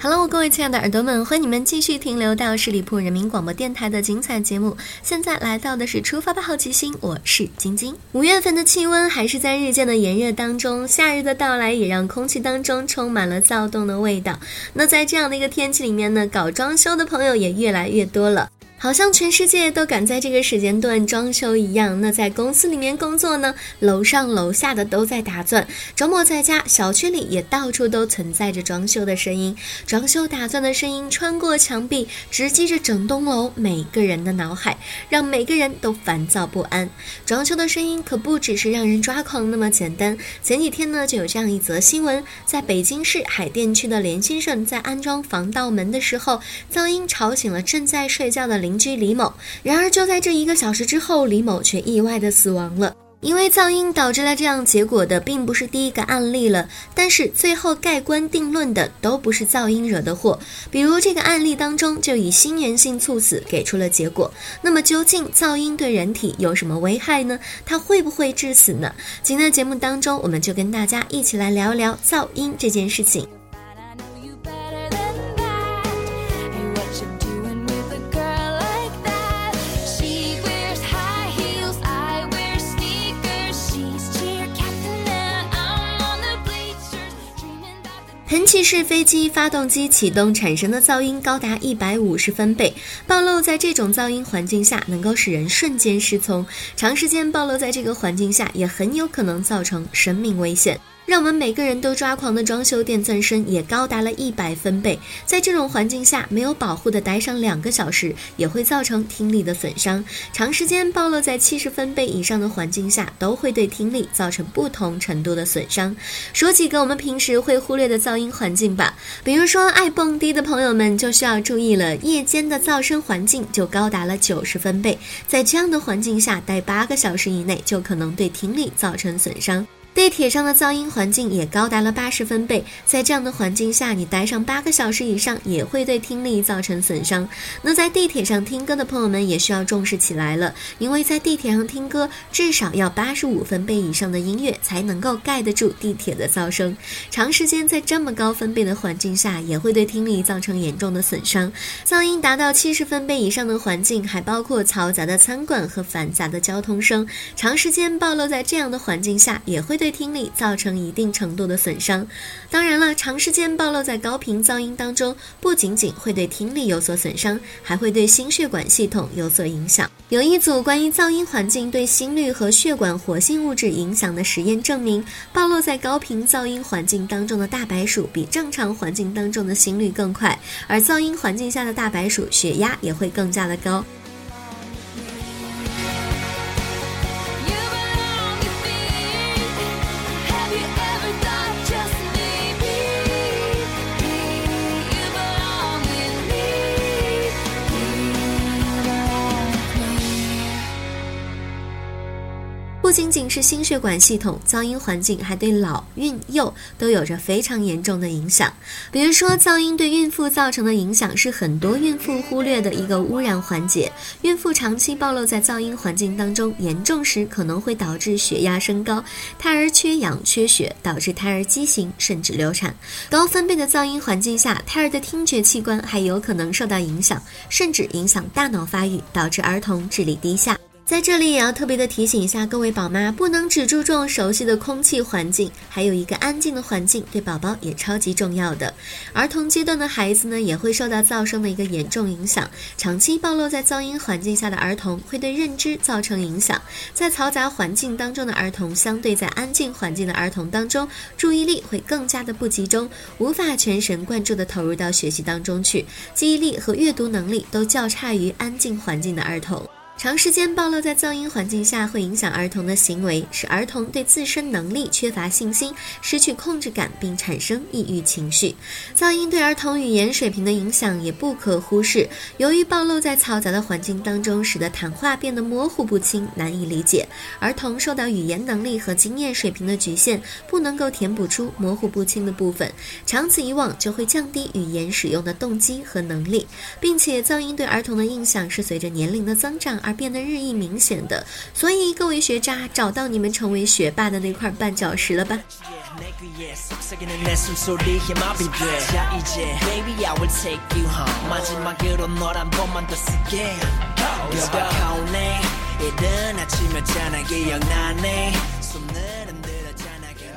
Hello，各位亲爱的耳朵们，欢迎你们继续停留到十里铺人民广播电台的精彩节目。现在来到的是出发吧好奇心，我是晶晶。五月份的气温还是在日渐的炎热当中，夏日的到来也让空气当中充满了躁动的味道。那在这样的一个天气里面呢，搞装修的朋友也越来越多了。好像全世界都赶在这个时间段装修一样。那在公司里面工作呢，楼上楼下的都在打钻；周末在家，小区里也到处都存在着装修的声音。装修打钻的声音穿过墙壁，直击着整栋楼每个人的脑海，让每个人都烦躁不安。装修的声音可不只是让人抓狂那么简单。前几天呢，就有这样一则新闻：在北京市海淀区的连先生在安装防盗门的时候，噪音吵醒了正在睡觉的邻。居李某，然而就在这一个小时之后，李某却意外的死亡了。因为噪音导致了这样结果的，并不是第一个案例了。但是最后盖棺定论的都不是噪音惹的祸。比如这个案例当中，就以心源性猝死给出了结果。那么究竟噪音对人体有什么危害呢？它会不会致死呢？今天的节目当中，我们就跟大家一起来聊聊噪音这件事情。气式飞机发动机启动产生的噪音高达一百五十分贝，暴露在这种噪音环境下，能够使人瞬间失聪。长时间暴露在这个环境下，也很有可能造成生命危险。让我们每个人都抓狂的装修电钻声也高达了一百分贝，在这种环境下没有保护的待上两个小时，也会造成听力的损伤。长时间暴露在七十分贝以上的环境下，都会对听力造成不同程度的损伤。说几个我们平时会忽略的噪音环境吧，比如说爱蹦迪的朋友们就需要注意了，夜间的噪声环境就高达了九十分贝，在这样的环境下待八个小时以内，就可能对听力造成损伤。地铁上的噪音环境也高达了八十分贝，在这样的环境下，你待上八个小时以上，也会对听力造成损伤。那在地铁上听歌的朋友们也需要重视起来了，因为在地铁上听歌，至少要八十五分贝以上的音乐才能够盖得住地铁的噪声。长时间在这么高分贝的环境下，也会对听力造成严重的损伤。噪音达到七十分贝以上的环境，还包括嘈杂的餐馆和繁杂的交通声。长时间暴露在这样的环境下，也会对对听力造成一定程度的损伤。当然了，长时间暴露在高频噪音当中，不仅仅会对听力有所损伤，还会对心血管系统有所影响。有一组关于噪音环境对心率和血管活性物质影响的实验证明，暴露在高频噪音环境当中的大白鼠比正常环境当中的心率更快，而噪音环境下的大白鼠血压也会更加的高。不仅仅是心血管系统，噪音环境还对老、孕、幼都有着非常严重的影响。比如说，噪音对孕妇造成的影响是很多孕妇忽略的一个污染环节。孕妇长期暴露在噪音环境当中，严重时可能会导致血压升高，胎儿缺氧缺血，导致胎儿畸形甚至流产。高分贝的噪音环境下，胎儿的听觉器官还有可能受到影响，甚至影响大脑发育，导致儿童智力低下。在这里也要特别的提醒一下各位宝妈，不能只注重熟悉的空气环境，还有一个安静的环境对宝宝也超级重要的。儿童阶段的孩子呢，也会受到噪声的一个严重影响。长期暴露在噪音环境下的儿童，会对认知造成影响。在嘈杂环境当中的儿童，相对在安静环境的儿童当中，注意力会更加的不集中，无法全神贯注的投入到学习当中去，记忆力和阅读能力都较差于安静环境的儿童。长时间暴露在噪音环境下，会影响儿童的行为，使儿童对自身能力缺乏信心，失去控制感，并产生抑郁情绪。噪音对儿童语言水平的影响也不可忽视。由于暴露在嘈杂的环境当中，使得谈话变得模糊不清，难以理解。儿童受到语言能力和经验水平的局限，不能够填补出模糊不清的部分，长此以往就会降低语言使用的动机和能力，并且噪音对儿童的影响是随着年龄的增长。而变得日益明显的，所以各位学渣找到你们成为学霸的那块绊脚石了吧？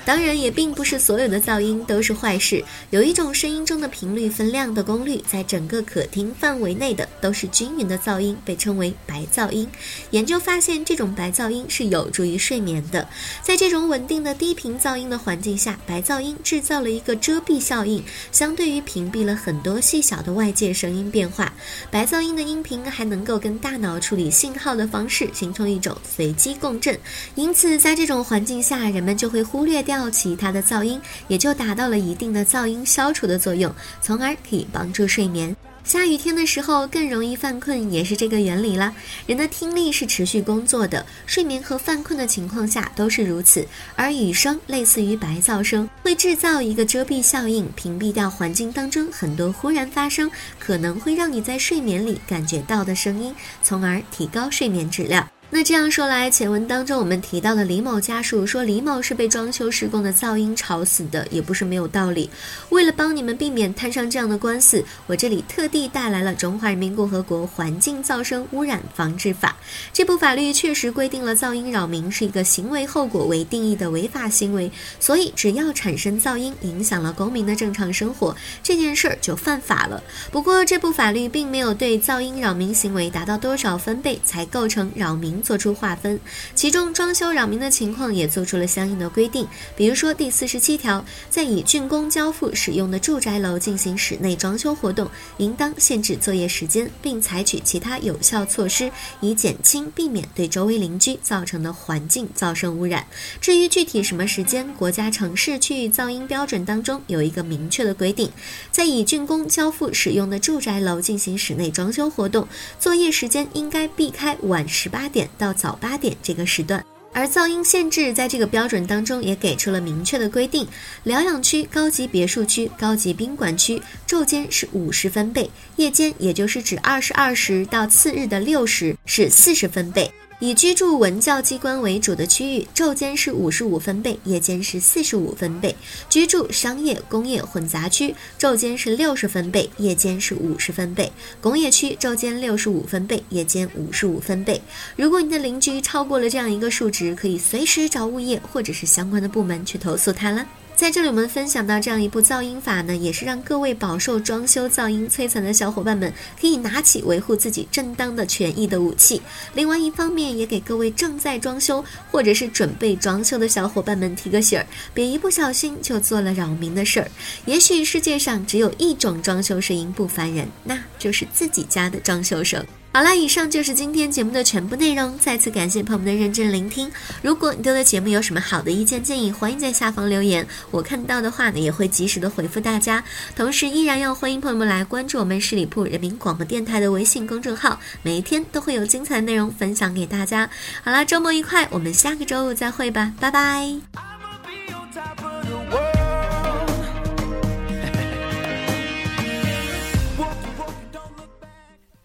当然，也并不是所有的噪音都是坏事。有一种声音中的频率分量的功率，在整个可听范围内的都是均匀的噪音，被称为白噪音。研究发现，这种白噪音是有助于睡眠的。在这种稳定的低频噪音的环境下，白噪音制造了一个遮蔽效应，相对于屏蔽了很多细小的外界声音变化。白噪音的音频还能够跟大脑处理信号的方式形成一种随机共振，因此在这种环境下，人们就会忽略掉。掉其他的噪音，也就达到了一定的噪音消除的作用，从而可以帮助睡眠。下雨天的时候更容易犯困，也是这个原理啦。人的听力是持续工作的，睡眠和犯困的情况下都是如此。而雨声类似于白噪声，会制造一个遮蔽效应，屏蔽掉环境当中很多忽然发生可能会让你在睡眠里感觉到的声音，从而提高睡眠质量。那这样说来，前文当中我们提到的李某家属说李某是被装修施工的噪音吵死的，也不是没有道理。为了帮你们避免摊上这样的官司，我这里特地带来了《中华人民共和国环境噪声污染防治法》。这部法律确实规定了噪音扰民是一个行为后果为定义的违法行为，所以只要产生噪音影响了公民的正常生活，这件事儿就犯法了。不过这部法律并没有对噪音扰民行为达到多少分贝才构成扰民。做出划分，其中装修扰民的情况也做出了相应的规定。比如说第四十七条，在已竣工交付使用的住宅楼进行室内装修活动，应当限制作业时间，并采取其他有效措施，以减轻、避免对周围邻居造成的环境噪声污染。至于具体什么时间，国家城市区域噪音标准当中有一个明确的规定，在已竣工交付使用的住宅楼进行室内装修活动，作业时间应该避开晚十八点。到早八点这个时段，而噪音限制在这个标准当中也给出了明确的规定：疗养区、高级别墅区、高级宾馆区昼间是五十分贝，夜间也就是指二十二时到次日的六时是四十分贝。以居住文教机关为主的区域，昼间是五十五分贝，夜间是四十五分贝；居住商业、工业混杂区，昼间是六十分贝，夜间是五十分贝；工业区昼间六十五分贝，夜间五十五分贝。如果你的邻居超过了这样一个数值，可以随时找物业或者是相关的部门去投诉他了。在这里，我们分享到这样一部噪音法呢，也是让各位饱受装修噪音摧残的小伙伴们可以拿起维护自己正当的权益的武器。另外一方面，也给各位正在装修或者是准备装修的小伙伴们提个醒儿，别一不小心就做了扰民的事儿。也许世界上只有一种装修声音不烦人，那就是自己家的装修声。好了，以上就是今天节目的全部内容。再次感谢朋友们的认真聆听。如果你对的节目有什么好的意见建议，欢迎在下方留言，我看到的话呢也会及时的回复大家。同时，依然要欢迎朋友们来关注我们十里铺人民广播电台的微信公众号，每一天都会有精彩内容分享给大家。好了，周末愉快，我们下个周五再会吧，拜拜。